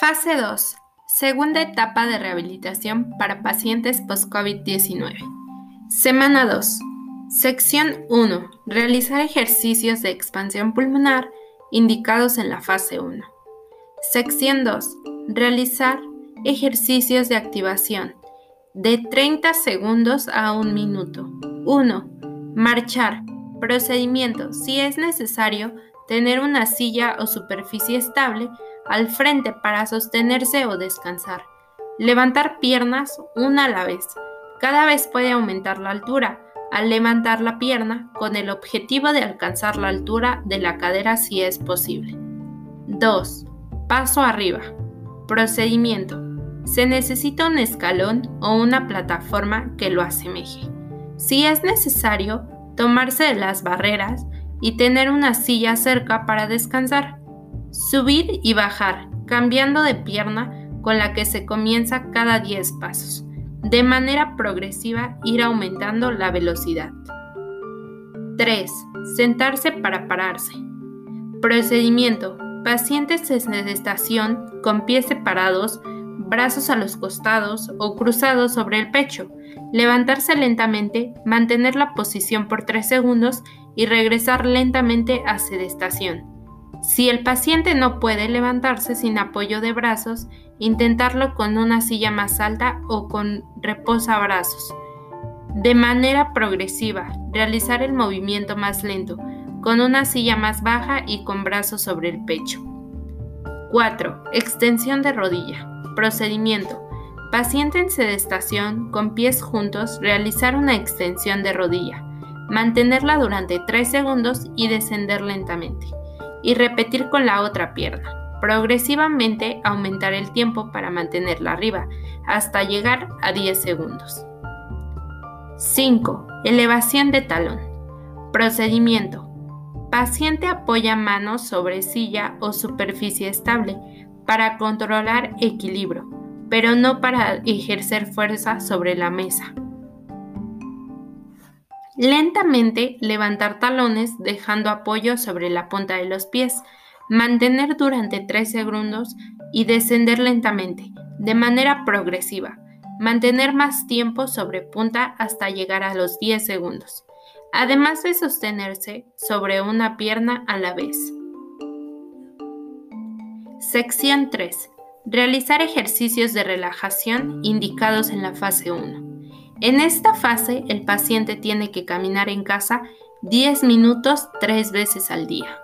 Fase 2. Segunda etapa de rehabilitación para pacientes post-COVID-19. Semana 2. Sección 1. Realizar ejercicios de expansión pulmonar indicados en la fase 1. Sección 2. Realizar ejercicios de activación de 30 segundos a 1 minuto. 1. Marchar. Procedimiento. Si es necesario, tener una silla o superficie estable al frente para sostenerse o descansar. Levantar piernas una a la vez. Cada vez puede aumentar la altura al levantar la pierna con el objetivo de alcanzar la altura de la cadera si es posible. 2. Paso arriba. Procedimiento. Se necesita un escalón o una plataforma que lo asemeje. Si es necesario, tomarse las barreras y tener una silla cerca para descansar. Subir y bajar, cambiando de pierna con la que se comienza cada 10 pasos. De manera progresiva ir aumentando la velocidad. 3. Sentarse para pararse. Procedimiento. Pacientes en estación con pies separados, brazos a los costados o cruzados sobre el pecho. Levantarse lentamente, mantener la posición por 3 segundos y regresar lentamente a sedestación. Si el paciente no puede levantarse sin apoyo de brazos, intentarlo con una silla más alta o con reposabrazos. De manera progresiva, realizar el movimiento más lento, con una silla más baja y con brazos sobre el pecho. 4. Extensión de rodilla. Procedimiento. Paciente en sedestación con pies juntos, realizar una extensión de rodilla mantenerla durante 3 segundos y descender lentamente, y repetir con la otra pierna. Progresivamente aumentar el tiempo para mantenerla arriba hasta llegar a 10 segundos. 5. Elevación de talón. Procedimiento. Paciente apoya manos sobre silla o superficie estable para controlar equilibrio, pero no para ejercer fuerza sobre la mesa. Lentamente levantar talones dejando apoyo sobre la punta de los pies, mantener durante 3 segundos y descender lentamente, de manera progresiva. Mantener más tiempo sobre punta hasta llegar a los 10 segundos, además de sostenerse sobre una pierna a la vez. Sección 3. Realizar ejercicios de relajación indicados en la fase 1. En esta fase, el paciente tiene que caminar en casa 10 minutos tres veces al día.